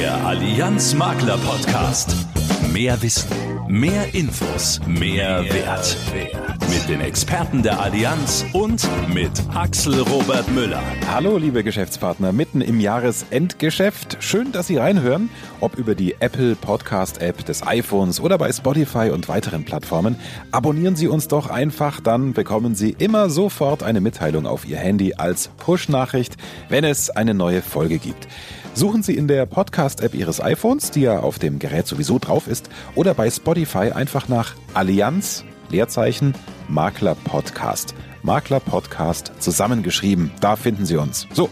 Der Allianz Makler Podcast. Mehr Wissen, mehr Infos, mehr, Wert. Mit den Experten der Allianz und mit Axel Robert Müller. Hallo, liebe Geschäftspartner, mitten im Jahresendgeschäft. Schön, dass Sie reinhören, ob über die Apple Podcast App des iPhones oder bei Spotify und weiteren Plattformen. Abonnieren Sie uns doch einfach, dann bekommen Sie immer sofort eine Mitteilung auf Ihr Handy als Push-Nachricht, wenn es eine neue Folge gibt. Suchen Sie in der Podcast-App Ihres iPhones, die ja auf dem Gerät sowieso drauf ist, oder bei Spotify einfach nach Allianz, Leerzeichen, Makler Podcast. Makler Podcast zusammengeschrieben. Da finden Sie uns. So.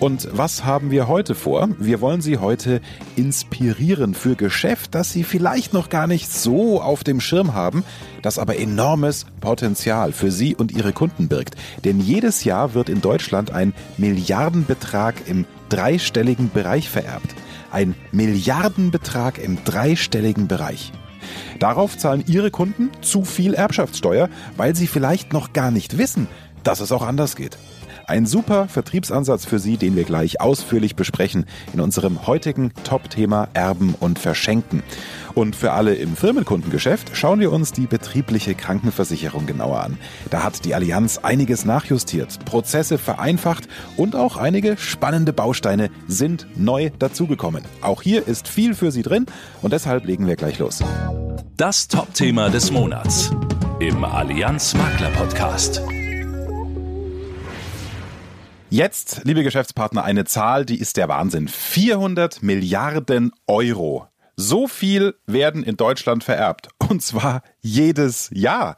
Und was haben wir heute vor? Wir wollen Sie heute inspirieren für Geschäft, das Sie vielleicht noch gar nicht so auf dem Schirm haben, das aber enormes Potenzial für Sie und Ihre Kunden birgt. Denn jedes Jahr wird in Deutschland ein Milliardenbetrag im dreistelligen Bereich vererbt. Ein Milliardenbetrag im dreistelligen Bereich. Darauf zahlen Ihre Kunden zu viel Erbschaftssteuer, weil sie vielleicht noch gar nicht wissen, dass es auch anders geht. Ein super Vertriebsansatz für Sie, den wir gleich ausführlich besprechen in unserem heutigen Top-Thema Erben und Verschenken. Und für alle im Firmenkundengeschäft schauen wir uns die betriebliche Krankenversicherung genauer an. Da hat die Allianz einiges nachjustiert, Prozesse vereinfacht und auch einige spannende Bausteine sind neu dazugekommen. Auch hier ist viel für Sie drin und deshalb legen wir gleich los. Das Top-Thema des Monats im Allianz Makler Podcast. Jetzt, liebe Geschäftspartner, eine Zahl, die ist der Wahnsinn. 400 Milliarden Euro. So viel werden in Deutschland vererbt. Und zwar jedes Jahr.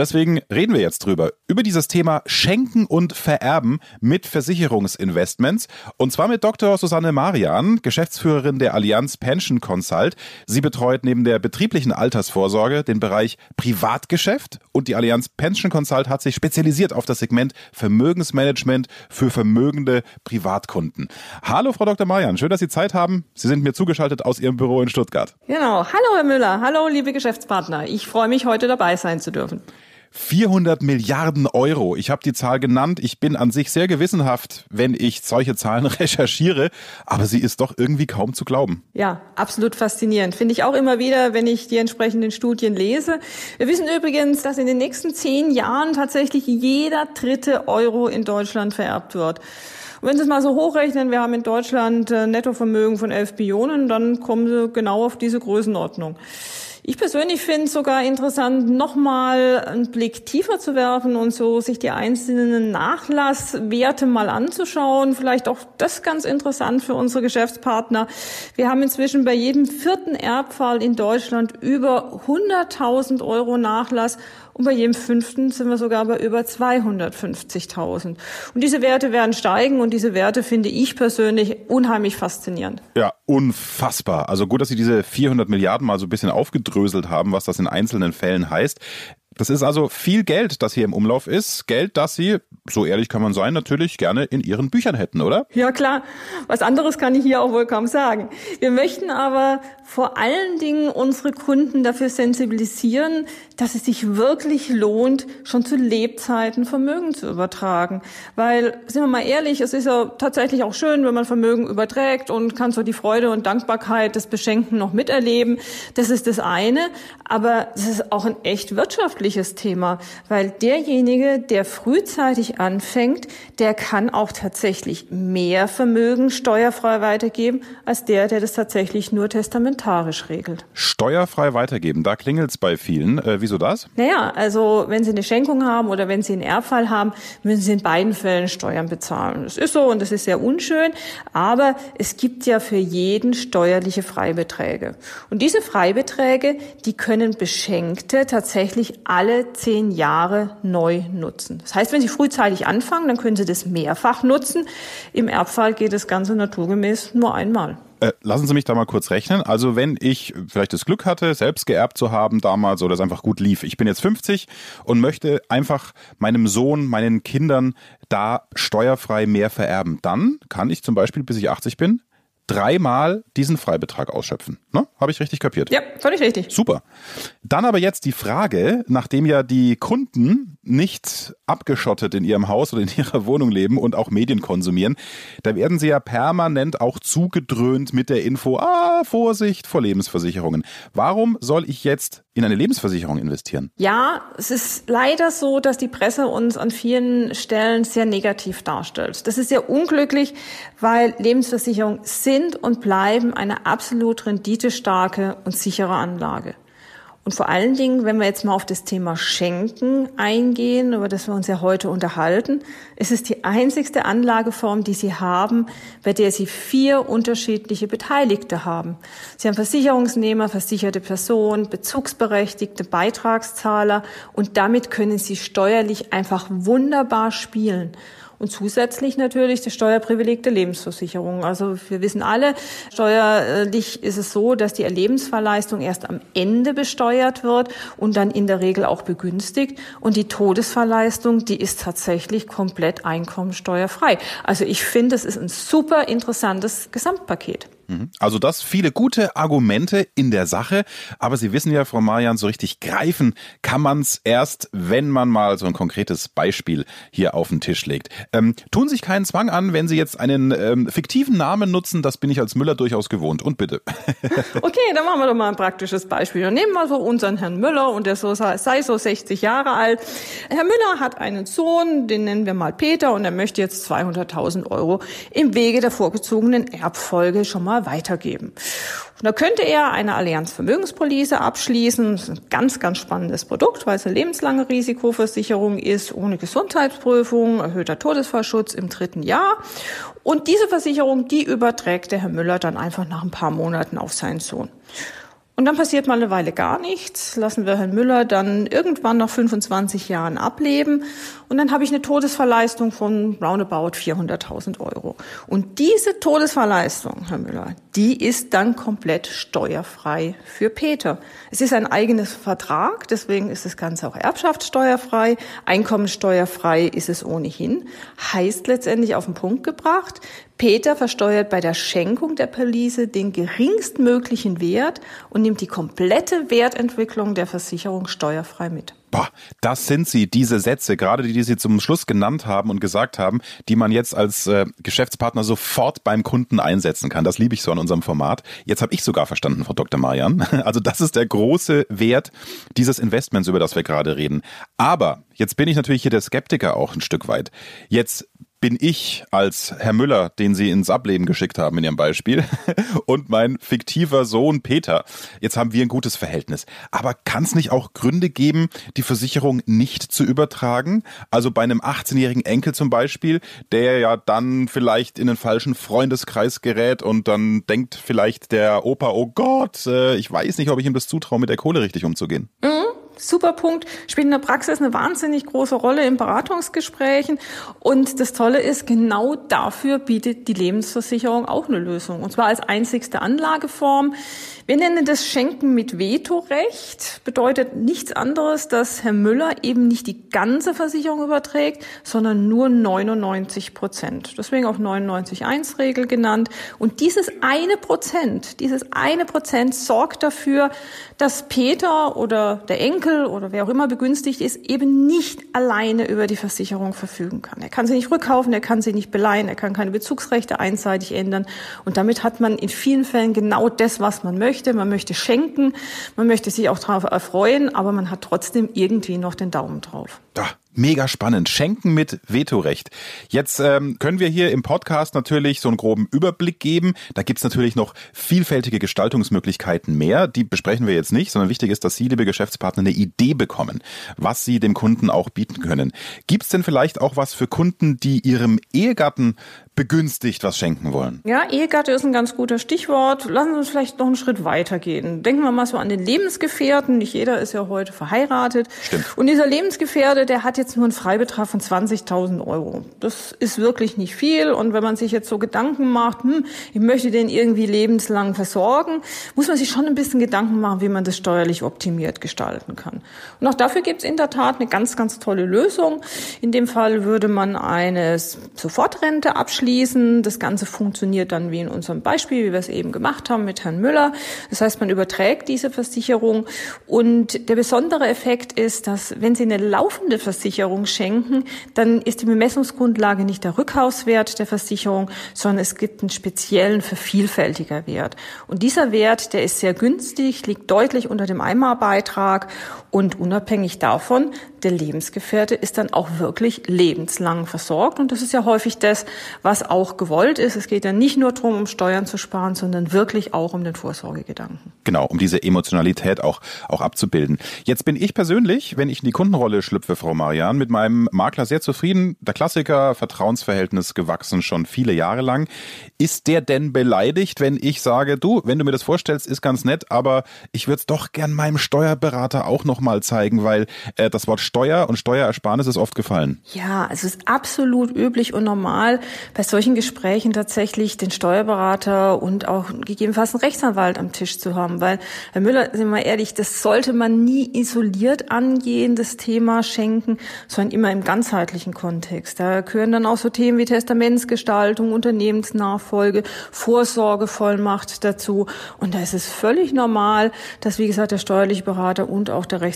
Deswegen reden wir jetzt drüber. Über dieses Thema Schenken und Vererben mit Versicherungsinvestments. Und zwar mit Dr. Susanne Marian, Geschäftsführerin der Allianz Pension Consult. Sie betreut neben der betrieblichen Altersvorsorge den Bereich Privatgeschäft. Und die Allianz Pension Consult hat sich spezialisiert auf das Segment Vermögensmanagement für vermögende Privatkunden. Hallo, Frau Dr. Marian. Schön, dass Sie Zeit haben. Sie sind mir zugeschaltet aus Ihrem Büro in Stuttgart. Genau. Hallo, Herr Müller. Hallo, liebe Geschäftspartner. Ich freue mich, heute dabei sein zu dürfen. 400 Milliarden Euro. Ich habe die Zahl genannt. Ich bin an sich sehr gewissenhaft, wenn ich solche Zahlen recherchiere, aber sie ist doch irgendwie kaum zu glauben. Ja, absolut faszinierend. Finde ich auch immer wieder, wenn ich die entsprechenden Studien lese. Wir wissen übrigens, dass in den nächsten zehn Jahren tatsächlich jeder dritte Euro in Deutschland vererbt wird. Und wenn Sie es mal so hochrechnen, wir haben in Deutschland ein Nettovermögen von 11 Billionen, dann kommen Sie genau auf diese Größenordnung. Ich persönlich finde es sogar interessant, nochmal einen Blick tiefer zu werfen und so sich die einzelnen Nachlasswerte mal anzuschauen. Vielleicht auch das ganz interessant für unsere Geschäftspartner. Wir haben inzwischen bei jedem vierten Erbfall in Deutschland über 100.000 Euro Nachlass und bei jedem fünften sind wir sogar bei über 250.000. Und diese Werte werden steigen und diese Werte finde ich persönlich unheimlich faszinierend. Ja, unfassbar. Also gut, dass Sie diese 400 Milliarden mal so ein bisschen aufgedröselt haben, was das in einzelnen Fällen heißt. Das ist also viel Geld, das hier im Umlauf ist. Geld, das Sie, so ehrlich kann man sein, natürlich gerne in Ihren Büchern hätten, oder? Ja, klar. Was anderes kann ich hier auch wohl kaum sagen. Wir möchten aber vor allen Dingen unsere Kunden dafür sensibilisieren, dass es sich wirklich lohnt, schon zu Lebzeiten Vermögen zu übertragen. Weil, sind wir mal ehrlich, es ist ja tatsächlich auch schön, wenn man Vermögen überträgt und kann so die Freude und Dankbarkeit des Beschenkten noch miterleben. Das ist das eine. Aber es ist auch ein echt wirtschaftliches wirtschaftliches Thema, weil derjenige, der frühzeitig anfängt, der kann auch tatsächlich mehr Vermögen steuerfrei weitergeben, als der, der das tatsächlich nur testamentarisch regelt. Steuerfrei weitergeben, da klingelt's bei vielen. Äh, wieso das? Naja, also wenn Sie eine Schenkung haben oder wenn Sie einen Erbfall haben, müssen Sie in beiden Fällen Steuern bezahlen. Das ist so und das ist sehr unschön, aber es gibt ja für jeden steuerliche Freibeträge. Und diese Freibeträge, die können Beschenkte tatsächlich alle zehn Jahre neu nutzen. Das heißt, wenn Sie frühzeitig anfangen, dann können Sie das mehrfach nutzen. Im Erbfall geht das Ganze naturgemäß nur einmal. Äh, lassen Sie mich da mal kurz rechnen. Also wenn ich vielleicht das Glück hatte, selbst geerbt zu haben damals oder es einfach gut lief. Ich bin jetzt 50 und möchte einfach meinem Sohn, meinen Kindern da steuerfrei mehr vererben. Dann kann ich zum Beispiel, bis ich 80 bin, dreimal diesen Freibetrag ausschöpfen. Ne? Habe ich richtig kapiert? Ja, völlig richtig. Super. Dann aber jetzt die Frage, nachdem ja die Kunden nicht abgeschottet in ihrem Haus oder in ihrer Wohnung leben und auch Medien konsumieren, da werden sie ja permanent auch zugedröhnt mit der Info, ah, Vorsicht vor Lebensversicherungen. Warum soll ich jetzt in eine Lebensversicherung investieren? Ja, es ist leider so, dass die Presse uns an vielen Stellen sehr negativ darstellt. Das ist sehr unglücklich, weil Lebensversicherungen sind und bleiben eine absolut renditestarke und sichere Anlage. Und vor allen Dingen, wenn wir jetzt mal auf das Thema Schenken eingehen, über das wir uns ja heute unterhalten, ist es die einzigste Anlageform, die Sie haben, bei der Sie vier unterschiedliche Beteiligte haben. Sie haben Versicherungsnehmer, versicherte Personen, Bezugsberechtigte, Beitragszahler und damit können Sie steuerlich einfach wunderbar spielen. Und zusätzlich natürlich die steuerprivileg der Lebensversicherung. Also wir wissen alle, steuerlich ist es so, dass die Lebensverleistung erst am Ende besteuert wird und dann in der Regel auch begünstigt. Und die Todesverleistung, die ist tatsächlich komplett einkommensteuerfrei. Also ich finde, es ist ein super interessantes Gesamtpaket. Mhm. Also das viele gute Argumente in der Sache, aber Sie wissen ja, Frau Marian, so richtig greifen kann man es erst, wenn man mal so ein konkretes Beispiel hier auf den Tisch legt. Ähm, tun sich keinen Zwang an, wenn Sie jetzt einen ähm, fiktiven Namen nutzen, das bin ich als Müller durchaus gewohnt. Und bitte. okay, dann machen wir doch mal ein praktisches Beispiel. Dann nehmen wir so unseren Herrn Müller und der so, sei so 60 Jahre alt. Herr Müller hat einen Sohn, den nennen wir mal Peter und er möchte jetzt 200.000 Euro im Wege der vorgezogenen Erbfolge schon mal weitergeben. Und da könnte er eine Allianz Vermögenspolice abschließen. Das ist ein ganz, ganz spannendes Produkt, weil es eine lebenslange Risikoversicherung ist, ohne Gesundheitsprüfung, erhöhter Todesfallschutz im dritten Jahr. Und diese Versicherung, die überträgt der Herr Müller dann einfach nach ein paar Monaten auf seinen Sohn. Und dann passiert mal eine Weile gar nichts, lassen wir Herrn Müller dann irgendwann nach 25 Jahren ableben und dann habe ich eine Todesverleistung von roundabout 400.000 Euro. Und diese Todesverleistung, Herr Müller, die ist dann komplett steuerfrei für Peter. Es ist ein eigenes Vertrag, deswegen ist das Ganze auch erbschaftssteuerfrei, einkommensteuerfrei ist es ohnehin. Heißt letztendlich auf den Punkt gebracht, Peter versteuert bei der Schenkung der Police den geringstmöglichen Wert und nimmt die komplette Wertentwicklung der Versicherung steuerfrei mit. Boah, das sind sie, diese Sätze, gerade die, die Sie zum Schluss genannt haben und gesagt haben, die man jetzt als äh, Geschäftspartner sofort beim Kunden einsetzen kann. Das liebe ich so an unserem Format. Jetzt habe ich sogar verstanden, Frau Dr. Marian. Also das ist der große Wert dieses Investments, über das wir gerade reden. Aber jetzt bin ich natürlich hier der Skeptiker auch ein Stück weit. Jetzt bin ich als Herr Müller, den Sie ins Ableben geschickt haben in Ihrem Beispiel, und mein fiktiver Sohn Peter. Jetzt haben wir ein gutes Verhältnis. Aber kann es nicht auch Gründe geben, die Versicherung nicht zu übertragen? Also bei einem 18-jährigen Enkel zum Beispiel, der ja dann vielleicht in den falschen Freundeskreis gerät und dann denkt vielleicht der Opa, oh Gott, äh, ich weiß nicht, ob ich ihm das zutraue, mit der Kohle richtig umzugehen. Mhm super Punkt, spielt in der Praxis eine wahnsinnig große Rolle in Beratungsgesprächen. Und das Tolle ist, genau dafür bietet die Lebensversicherung auch eine Lösung. Und zwar als einzigste Anlageform. Wir nennen das Schenken mit Vetorecht. Bedeutet nichts anderes, dass Herr Müller eben nicht die ganze Versicherung überträgt, sondern nur 99 Prozent. Deswegen auch 99.1-Regel genannt. Und dieses eine Prozent, dieses eine Prozent sorgt dafür, dass Peter oder der Enkel oder wer auch immer begünstigt ist, eben nicht alleine über die Versicherung verfügen kann. Er kann sie nicht rückkaufen, er kann sie nicht beleihen, er kann keine Bezugsrechte einseitig ändern. Und damit hat man in vielen Fällen genau das, was man möchte man möchte schenken, man möchte sich auch darauf erfreuen, aber man hat trotzdem irgendwie noch den Daumen drauf. Ja, mega spannend. Schenken mit Vetorecht. Jetzt ähm, können wir hier im Podcast natürlich so einen groben Überblick geben. Da gibt's natürlich noch vielfältige Gestaltungsmöglichkeiten mehr. Die besprechen wir jetzt nicht, sondern wichtig ist, dass Sie, liebe Geschäftspartner, eine Idee bekommen, was Sie dem Kunden auch bieten können. Gibt's denn vielleicht auch was für Kunden, die ihrem Ehegatten begünstigt was schenken wollen. Ja, Ehegatte ist ein ganz guter Stichwort. Lassen Sie uns vielleicht noch einen Schritt weitergehen. Denken wir mal so an den Lebensgefährten. Nicht jeder ist ja heute verheiratet. Stimmt. Und dieser Lebensgefährte, der hat jetzt nur einen Freibetrag von 20.000 Euro. Das ist wirklich nicht viel. Und wenn man sich jetzt so Gedanken macht, hm, ich möchte den irgendwie lebenslang versorgen, muss man sich schon ein bisschen Gedanken machen, wie man das steuerlich optimiert gestalten kann. Und auch dafür gibt es in der Tat eine ganz, ganz tolle Lösung. In dem Fall würde man eine Sofortrente abschließen. Das Ganze funktioniert dann wie in unserem Beispiel, wie wir es eben gemacht haben mit Herrn Müller. Das heißt, man überträgt diese Versicherung. Und der besondere Effekt ist, dass wenn Sie eine laufende Versicherung schenken, dann ist die Bemessungsgrundlage nicht der Rückhauswert der Versicherung, sondern es gibt einen speziellen vervielfältiger Wert. Und dieser Wert, der ist sehr günstig, liegt deutlich unter dem Einmalbeitrag und unabhängig davon, der Lebensgefährte ist dann auch wirklich lebenslang versorgt. Und das ist ja häufig das, was auch gewollt ist. Es geht ja nicht nur darum, um Steuern zu sparen, sondern wirklich auch um den Vorsorgegedanken. Genau, um diese Emotionalität auch, auch abzubilden. Jetzt bin ich persönlich, wenn ich in die Kundenrolle schlüpfe, Frau Marian, mit meinem Makler sehr zufrieden. Der Klassiker, Vertrauensverhältnis gewachsen schon viele Jahre lang. Ist der denn beleidigt, wenn ich sage, du, wenn du mir das vorstellst, ist ganz nett, aber ich würde es doch gern meinem Steuerberater auch nochmal zeigen, weil äh, das Wort Steuer und Steuerersparnis ist oft gefallen. Ja, es ist absolut üblich und normal, bei solchen Gesprächen tatsächlich den Steuerberater und auch gegebenenfalls einen Rechtsanwalt am Tisch zu haben. Weil, Herr Müller, sind wir ehrlich, das sollte man nie isoliert angehen, das Thema Schenken, sondern immer im ganzheitlichen Kontext. Da gehören dann auch so Themen wie Testamentsgestaltung, Unternehmensnachfolge, Vorsorgevollmacht dazu. Und da ist es völlig normal, dass, wie gesagt, der steuerliche Berater und auch der Rechtsanwalt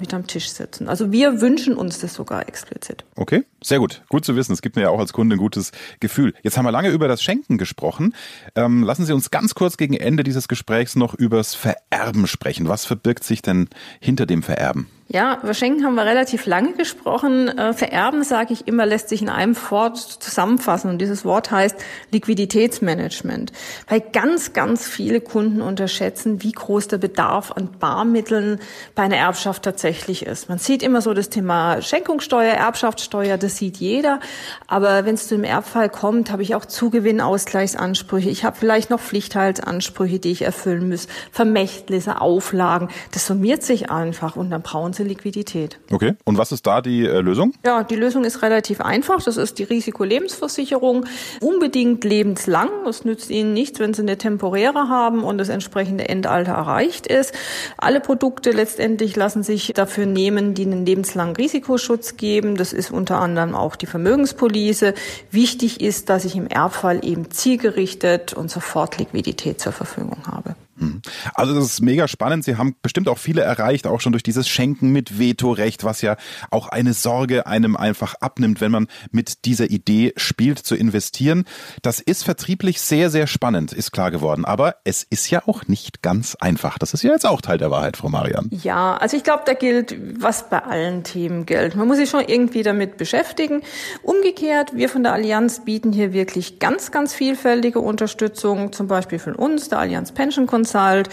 mit am Tisch sitzen. Also wir wünschen uns das sogar explizit. Okay, sehr gut. Gut zu wissen. Es gibt mir ja auch als Kunde ein gutes Gefühl. Jetzt haben wir lange über das Schenken gesprochen. Ähm, lassen Sie uns ganz kurz gegen Ende dieses Gesprächs noch übers Vererben sprechen. Was verbirgt sich denn hinter dem Vererben? Ja, über Schenken haben wir relativ lange gesprochen. Äh, vererben, sage ich immer, lässt sich in einem Wort zusammenfassen. Und dieses Wort heißt Liquiditätsmanagement. Weil ganz, ganz viele Kunden unterschätzen, wie groß der Bedarf an Barmitteln bei einer Erbschaft tatsächlich ist. Man sieht immer so das Thema Schenkungssteuer, Erbschaftssteuer, das sieht jeder. Aber wenn es zu einem Erbfall kommt, habe ich auch Zugewinnausgleichsansprüche. Ich habe vielleicht noch Pflichtteilsansprüche, die ich erfüllen muss, Vermächtnisse, Auflagen. Das summiert sich einfach und dann brauchen ganze Liquidität. Okay. Und was ist da die äh, Lösung? Ja, die Lösung ist relativ einfach. Das ist die Risikolebensversicherung. Unbedingt lebenslang. Es nützt Ihnen nichts, wenn Sie eine temporäre haben und das entsprechende Endalter erreicht ist. Alle Produkte letztendlich lassen sich dafür nehmen, die einen lebenslangen Risikoschutz geben. Das ist unter anderem auch die Vermögenspolice. Wichtig ist, dass ich im Erbfall eben zielgerichtet und sofort Liquidität zur Verfügung habe. Hm. Also das ist mega spannend. Sie haben bestimmt auch viele erreicht, auch schon durch dieses Schenken mit Vetorecht, was ja auch eine Sorge einem einfach abnimmt, wenn man mit dieser Idee spielt, zu investieren. Das ist vertrieblich sehr, sehr spannend, ist klar geworden. Aber es ist ja auch nicht ganz einfach. Das ist ja jetzt auch Teil der Wahrheit, Frau Marian. Ja, also ich glaube, da gilt, was bei allen Themen gilt. Man muss sich schon irgendwie damit beschäftigen. Umgekehrt, wir von der Allianz bieten hier wirklich ganz, ganz vielfältige Unterstützung, zum Beispiel von uns, der Allianz Pension Consult Consult.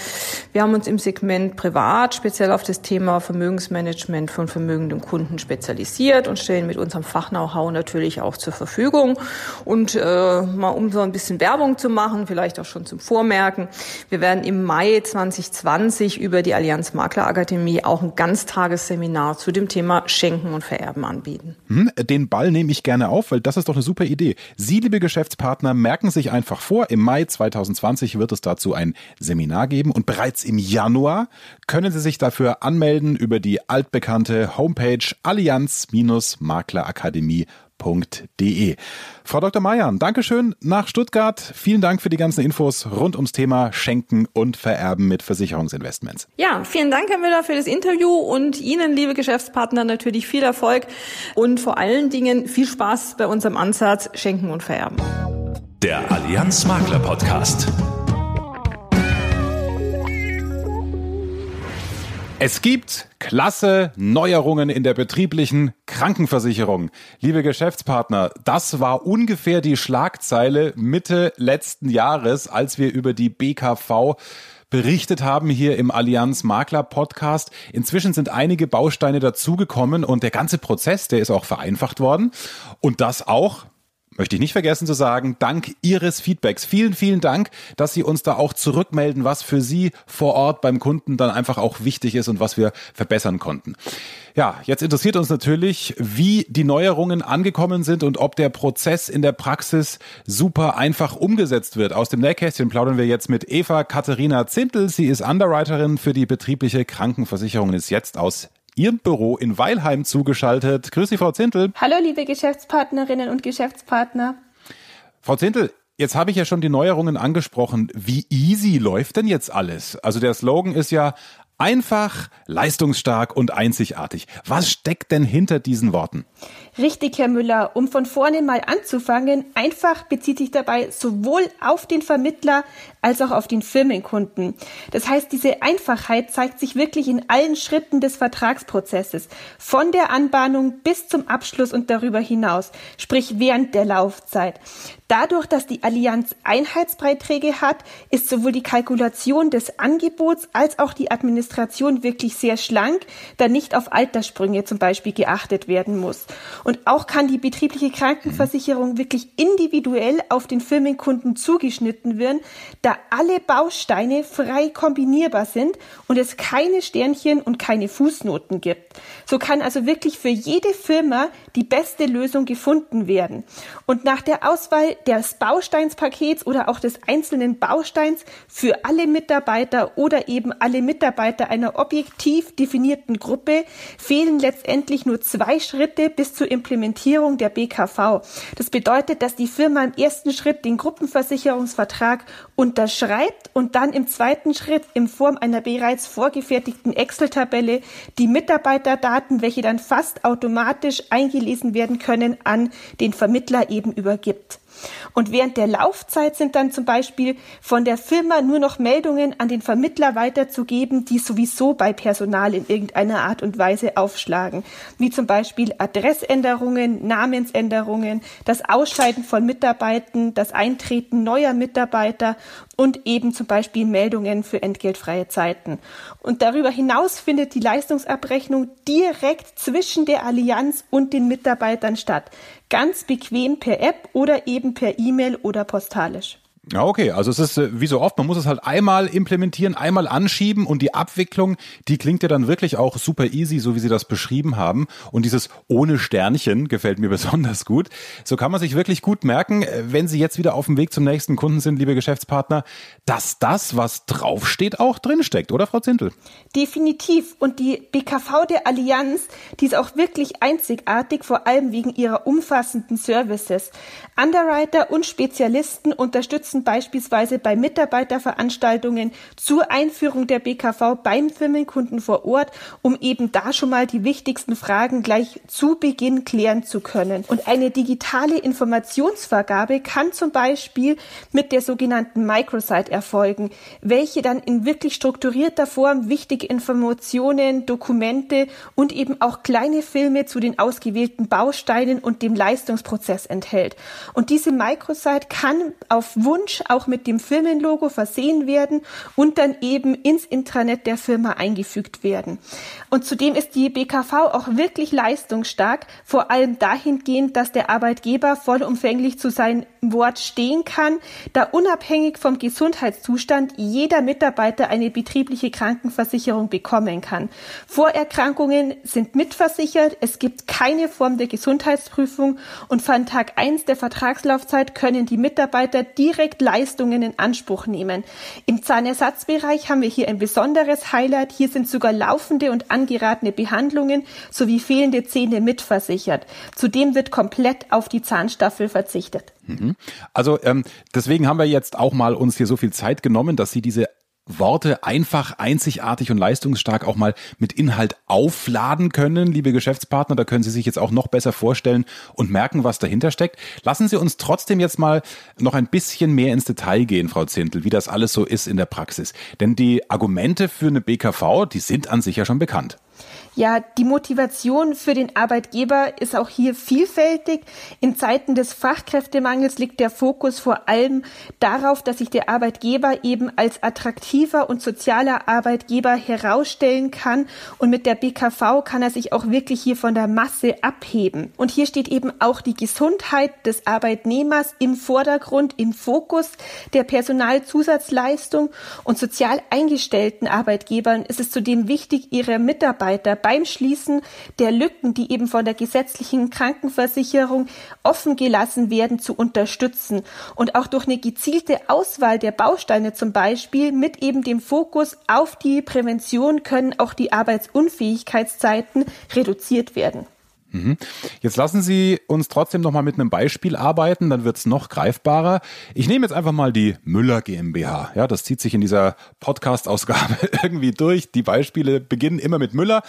Wir haben uns im Segment Privat speziell auf das Thema Vermögensmanagement von vermögenden Kunden spezialisiert und stellen mit unserem Fach-Know-how natürlich auch zur Verfügung. Und äh, mal um so ein bisschen Werbung zu machen, vielleicht auch schon zum Vormerken, wir werden im Mai 2020 über die Allianz Makler Akademie auch ein Ganztagesseminar zu dem Thema Schenken und Vererben anbieten. Hm, den Ball nehme ich gerne auf, weil das ist doch eine super Idee. Sie, liebe Geschäftspartner, merken sich einfach vor, im Mai 2020 wird es dazu ein Seminar Seminar geben und bereits im Januar können Sie sich dafür anmelden über die altbekannte Homepage allianz-maklerakademie.de. Frau Dr. Mayan, Dankeschön nach Stuttgart. Vielen Dank für die ganzen Infos rund ums Thema Schenken und Vererben mit Versicherungsinvestments. Ja, vielen Dank, Herr Müller, für das Interview und Ihnen, liebe Geschäftspartner, natürlich viel Erfolg und vor allen Dingen viel Spaß bei unserem Ansatz Schenken und Vererben. Der Allianz Makler Podcast. Es gibt klasse Neuerungen in der betrieblichen Krankenversicherung. Liebe Geschäftspartner, das war ungefähr die Schlagzeile Mitte letzten Jahres, als wir über die BKV berichtet haben hier im Allianz Makler Podcast. Inzwischen sind einige Bausteine dazugekommen und der ganze Prozess, der ist auch vereinfacht worden. Und das auch möchte ich nicht vergessen zu sagen, dank Ihres Feedbacks. Vielen, vielen Dank, dass Sie uns da auch zurückmelden, was für Sie vor Ort beim Kunden dann einfach auch wichtig ist und was wir verbessern konnten. Ja, jetzt interessiert uns natürlich, wie die Neuerungen angekommen sind und ob der Prozess in der Praxis super einfach umgesetzt wird. Aus dem Nähkästchen plaudern wir jetzt mit Eva Katharina Zintel. Sie ist Underwriterin für die betriebliche Krankenversicherung und ist jetzt aus Ihrem Büro in Weilheim zugeschaltet. Grüß Sie, Frau Zintel. Hallo, liebe Geschäftspartnerinnen und Geschäftspartner. Frau Zintel, Jetzt habe ich ja schon die Neuerungen angesprochen. Wie easy läuft denn jetzt alles? Also der Slogan ist ja einfach, leistungsstark und einzigartig. Was steckt denn hinter diesen Worten? Richtig, Herr Müller. Um von vorne mal anzufangen, einfach bezieht sich dabei sowohl auf den Vermittler als auch auf den Firmenkunden. Das heißt, diese Einfachheit zeigt sich wirklich in allen Schritten des Vertragsprozesses, von der Anbahnung bis zum Abschluss und darüber hinaus, sprich während der Laufzeit. Dadurch, dass die Allianz Einheitsbeiträge hat, ist sowohl die Kalkulation des Angebots als auch die Administration wirklich sehr schlank, da nicht auf Alterssprünge zum Beispiel geachtet werden muss. Und auch kann die betriebliche Krankenversicherung wirklich individuell auf den Firmenkunden zugeschnitten werden, da alle Bausteine frei kombinierbar sind und es keine Sternchen und keine Fußnoten gibt. So kann also wirklich für jede Firma die beste Lösung gefunden werden. Und nach der Auswahl des Bausteinspakets oder auch des einzelnen Bausteins für alle Mitarbeiter oder eben alle Mitarbeiter einer objektiv definierten Gruppe fehlen letztendlich nur zwei Schritte bis zur Implementierung der BKV. Das bedeutet, dass die Firma im ersten Schritt den Gruppenversicherungsvertrag unterschreibt und dann im zweiten Schritt in Form einer bereits vorgefertigten Excel-Tabelle die Mitarbeiterdaten, welche dann fast automatisch eingelesen werden können, an den Vermittler eben übergibt. Und während der Laufzeit sind dann zum Beispiel von der Firma nur noch Meldungen an den Vermittler weiterzugeben, die sowieso bei Personal in irgendeiner Art und Weise aufschlagen, wie zum Beispiel Adressänderungen, Namensänderungen, das Ausscheiden von Mitarbeitern, das Eintreten neuer Mitarbeiter und eben zum Beispiel Meldungen für entgeltfreie Zeiten. Und darüber hinaus findet die Leistungsabrechnung direkt zwischen der Allianz und den Mitarbeitern statt. Ganz bequem per App oder eben per E-Mail oder postalisch. Ja, okay. Also es ist äh, wie so oft, man muss es halt einmal implementieren, einmal anschieben und die Abwicklung, die klingt ja dann wirklich auch super easy, so wie Sie das beschrieben haben. Und dieses ohne Sternchen gefällt mir besonders gut. So kann man sich wirklich gut merken, äh, wenn Sie jetzt wieder auf dem Weg zum nächsten Kunden sind, liebe Geschäftspartner, dass das, was draufsteht, auch drinsteckt, oder Frau Zintel? Definitiv. Und die BKV der Allianz, die ist auch wirklich einzigartig, vor allem wegen ihrer umfassenden Services. Underwriter und Spezialisten unterstützen nutzen beispielsweise bei Mitarbeiterveranstaltungen zur Einführung der BKV beim Firmenkunden vor Ort, um eben da schon mal die wichtigsten Fragen gleich zu Beginn klären zu können. Und eine digitale Informationsvergabe kann zum Beispiel mit der sogenannten Microsite erfolgen, welche dann in wirklich strukturierter Form wichtige Informationen, Dokumente und eben auch kleine Filme zu den ausgewählten Bausteinen und dem Leistungsprozess enthält. Und diese Microsite kann auf Wunsch Wunsch auch mit dem Firmenlogo versehen werden und dann eben ins Intranet der Firma eingefügt werden. Und zudem ist die BKV auch wirklich leistungsstark, vor allem dahingehend, dass der Arbeitgeber vollumfänglich zu seinem Wort stehen kann, da unabhängig vom Gesundheitszustand jeder Mitarbeiter eine betriebliche Krankenversicherung bekommen kann. Vorerkrankungen sind mitversichert, es gibt keine Form der Gesundheitsprüfung und von Tag eins der Vertragslaufzeit können die Mitarbeiter direkt Leistungen in Anspruch nehmen. Im Zahnersatzbereich haben wir hier ein besonderes Highlight. Hier sind sogar laufende und angeratene Behandlungen sowie fehlende Zähne mitversichert. Zudem wird komplett auf die Zahnstaffel verzichtet. Mhm. Also ähm, deswegen haben wir jetzt auch mal uns hier so viel Zeit genommen, dass Sie diese Worte einfach, einzigartig und leistungsstark auch mal mit Inhalt aufladen können, liebe Geschäftspartner. Da können Sie sich jetzt auch noch besser vorstellen und merken, was dahinter steckt. Lassen Sie uns trotzdem jetzt mal noch ein bisschen mehr ins Detail gehen, Frau Zintel, wie das alles so ist in der Praxis. Denn die Argumente für eine BKV, die sind an sich ja schon bekannt. Ja, die Motivation für den Arbeitgeber ist auch hier vielfältig. In Zeiten des Fachkräftemangels liegt der Fokus vor allem darauf, dass sich der Arbeitgeber eben als attraktiver und sozialer Arbeitgeber herausstellen kann. Und mit der BKV kann er sich auch wirklich hier von der Masse abheben. Und hier steht eben auch die Gesundheit des Arbeitnehmers im Vordergrund, im Fokus der Personalzusatzleistung. Und sozial eingestellten Arbeitgebern ist es zudem wichtig, ihre Mitarbeiter beim Schließen der Lücken, die eben von der gesetzlichen Krankenversicherung offen gelassen werden, zu unterstützen und auch durch eine gezielte Auswahl der Bausteine zum Beispiel mit eben dem Fokus auf die Prävention können auch die Arbeitsunfähigkeitszeiten reduziert werden. Mhm. Jetzt lassen Sie uns trotzdem noch mal mit einem Beispiel arbeiten, dann wird es noch greifbarer. Ich nehme jetzt einfach mal die Müller GmbH. Ja, das zieht sich in dieser Podcast-Ausgabe irgendwie durch. Die Beispiele beginnen immer mit Müller.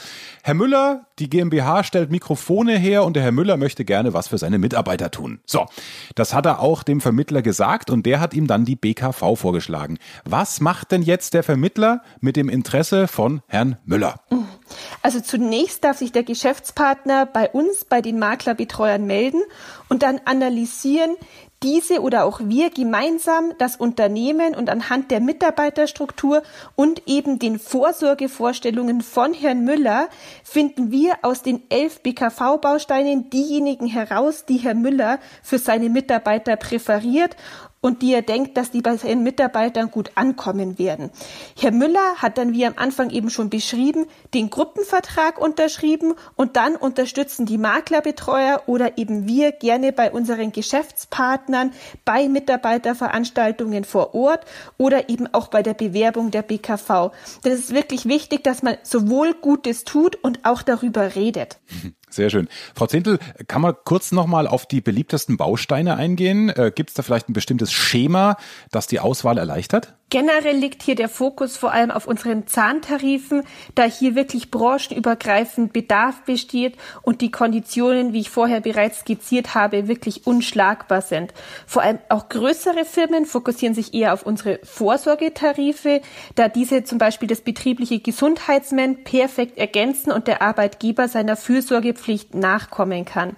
Herr Müller, die GmbH stellt Mikrofone her und der Herr Müller möchte gerne was für seine Mitarbeiter tun. So, das hat er auch dem Vermittler gesagt und der hat ihm dann die BKV vorgeschlagen. Was macht denn jetzt der Vermittler mit dem Interesse von Herrn Müller? Also zunächst darf sich der Geschäftspartner bei uns, bei den Maklerbetreuern melden und dann analysieren diese oder auch wir gemeinsam das Unternehmen und anhand der Mitarbeiterstruktur und eben den Vorsorgevorstellungen von Herrn Müller finden wir aus den elf BKV-Bausteinen diejenigen heraus, die Herr Müller für seine Mitarbeiter präferiert und die er denkt, dass die bei seinen Mitarbeitern gut ankommen werden. Herr Müller hat dann, wie am Anfang eben schon beschrieben, den Gruppenvertrag unterschrieben und dann unterstützen die Maklerbetreuer oder eben wir gerne bei unseren Geschäftspartnern bei Mitarbeiterveranstaltungen vor Ort oder eben auch bei der Bewerbung der BKV. Das ist wirklich wichtig, dass man sowohl Gutes tut und auch darüber redet. Sehr schön. Frau Zintel, kann man kurz nochmal auf die beliebtesten Bausteine eingehen? Äh, Gibt es da vielleicht ein bestimmtes Schema, das die Auswahl erleichtert? Generell liegt hier der Fokus vor allem auf unseren Zahntarifen, da hier wirklich branchenübergreifend Bedarf besteht und die Konditionen, wie ich vorher bereits skizziert habe, wirklich unschlagbar sind. Vor allem auch größere Firmen fokussieren sich eher auf unsere Vorsorgetarife, da diese zum Beispiel das betriebliche Gesundheitsmann perfekt ergänzen und der Arbeitgeber seiner Fürsorgepflicht nachkommen kann.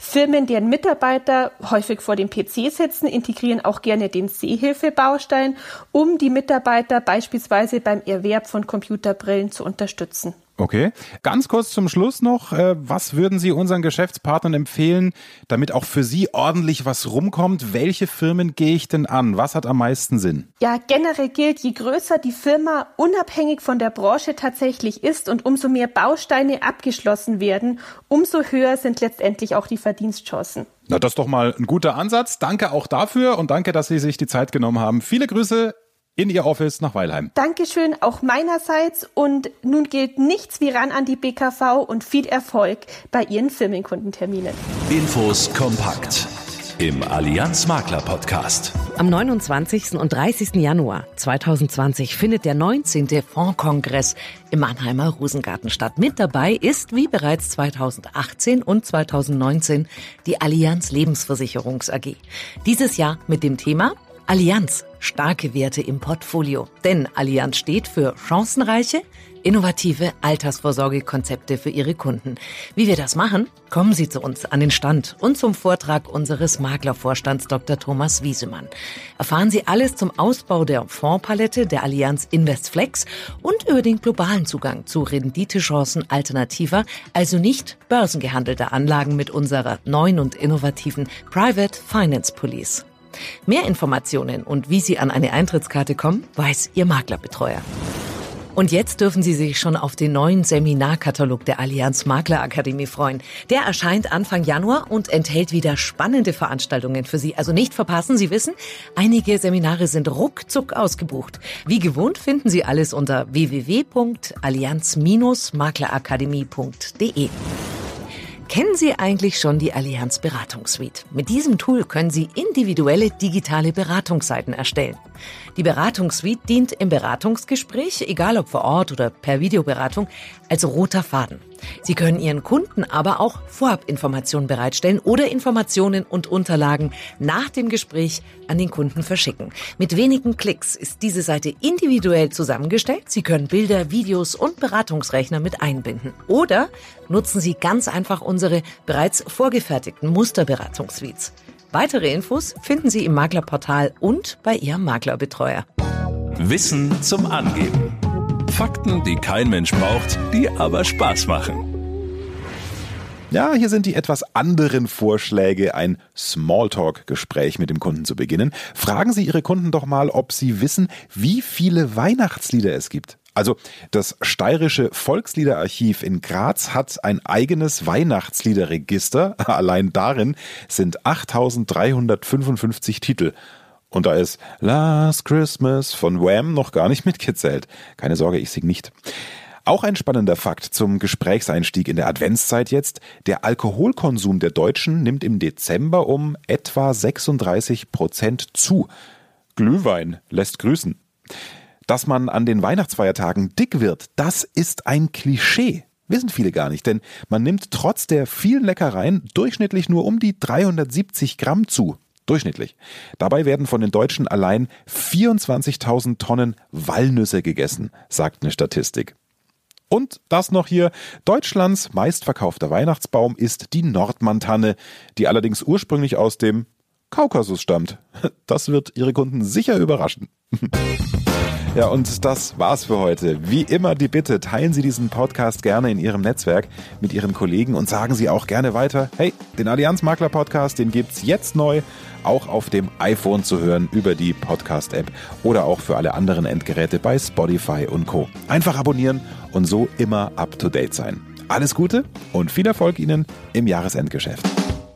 Firmen, deren Mitarbeiter häufig vor dem PC sitzen, integrieren auch gerne den Sehhilfebaustein, um um die Mitarbeiter beispielsweise beim Erwerb von Computerbrillen zu unterstützen. Okay. Ganz kurz zum Schluss noch, äh, was würden Sie unseren Geschäftspartnern empfehlen, damit auch für Sie ordentlich was rumkommt? Welche Firmen gehe ich denn an? Was hat am meisten Sinn? Ja, generell gilt, je größer die Firma unabhängig von der Branche tatsächlich ist und umso mehr Bausteine abgeschlossen werden, umso höher sind letztendlich auch die Verdienstchancen. Na, das ist doch mal ein guter Ansatz. Danke auch dafür und danke, dass Sie sich die Zeit genommen haben. Viele Grüße in Ihr Office nach Weilheim. Dankeschön auch meinerseits und nun gilt nichts wie ran an die BKV und viel Erfolg bei Ihren Firmenkundenterminen. Infos kompakt im Allianz Makler Podcast. Am 29. und 30. Januar 2020 findet der 19. Fondskongress im Mannheimer Rosengarten statt. Mit dabei ist, wie bereits 2018 und 2019, die Allianz Lebensversicherungs AG. Dieses Jahr mit dem Thema Allianz, starke Werte im Portfolio. Denn Allianz steht für chancenreiche, innovative Altersvorsorgekonzepte für Ihre Kunden. Wie wir das machen? Kommen Sie zu uns an den Stand und zum Vortrag unseres Maklervorstands Dr. Thomas Wiesemann. Erfahren Sie alles zum Ausbau der Fondspalette der Allianz Investflex und über den globalen Zugang zu Renditechancen alternativer, also nicht börsengehandelter Anlagen mit unserer neuen und innovativen Private Finance Police. Mehr Informationen und wie Sie an eine Eintrittskarte kommen, weiß Ihr Maklerbetreuer. Und jetzt dürfen Sie sich schon auf den neuen Seminarkatalog der Allianz Maklerakademie freuen. Der erscheint Anfang Januar und enthält wieder spannende Veranstaltungen für Sie. Also nicht verpassen, Sie wissen, einige Seminare sind ruckzuck ausgebucht. Wie gewohnt finden Sie alles unter www.allianz-maklerakademie.de. Kennen Sie eigentlich schon die Allianz Beratungssuite? Mit diesem Tool können Sie individuelle digitale Beratungsseiten erstellen. Die Beratungssuite dient im Beratungsgespräch, egal ob vor Ort oder per Videoberatung, als roter Faden. Sie können Ihren Kunden aber auch Vorabinformationen bereitstellen oder Informationen und Unterlagen nach dem Gespräch an den Kunden verschicken. Mit wenigen Klicks ist diese Seite individuell zusammengestellt. Sie können Bilder, Videos und Beratungsrechner mit einbinden. Oder nutzen Sie ganz einfach unsere bereits vorgefertigten Musterberatungssuites. Weitere Infos finden Sie im Maklerportal und bei Ihrem Maklerbetreuer. Wissen zum Angeben. Fakten, die kein Mensch braucht, die aber Spaß machen. Ja, hier sind die etwas anderen Vorschläge, ein Smalltalk-Gespräch mit dem Kunden zu beginnen. Fragen Sie Ihre Kunden doch mal, ob sie wissen, wie viele Weihnachtslieder es gibt. Also das steirische Volksliederarchiv in Graz hat ein eigenes Weihnachtsliederregister. Allein darin sind 8355 Titel. Und da ist Last Christmas von Wham noch gar nicht mitgezählt. Keine Sorge, ich sing nicht. Auch ein spannender Fakt zum Gesprächseinstieg in der Adventszeit jetzt. Der Alkoholkonsum der Deutschen nimmt im Dezember um etwa 36 Prozent zu. Glühwein lässt grüßen. Dass man an den Weihnachtsfeiertagen dick wird, das ist ein Klischee. Wissen viele gar nicht, denn man nimmt trotz der vielen Leckereien durchschnittlich nur um die 370 Gramm zu. Durchschnittlich. Dabei werden von den Deutschen allein 24.000 Tonnen Walnüsse gegessen, sagt eine Statistik. Und das noch hier, Deutschlands meistverkaufter Weihnachtsbaum ist die Nordmantanne, die allerdings ursprünglich aus dem Kaukasus stammt. Das wird Ihre Kunden sicher überraschen. Ja, und das war's für heute. Wie immer die Bitte, teilen Sie diesen Podcast gerne in Ihrem Netzwerk mit Ihren Kollegen und sagen Sie auch gerne weiter, hey, den Allianz Makler Podcast, den gibt's jetzt neu, auch auf dem iPhone zu hören über die Podcast App oder auch für alle anderen Endgeräte bei Spotify und Co. Einfach abonnieren und so immer up to date sein. Alles Gute und viel Erfolg Ihnen im Jahresendgeschäft.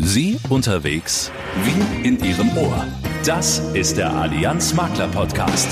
Sie unterwegs wie in Ihrem Ohr. Das ist der Allianz Makler Podcast.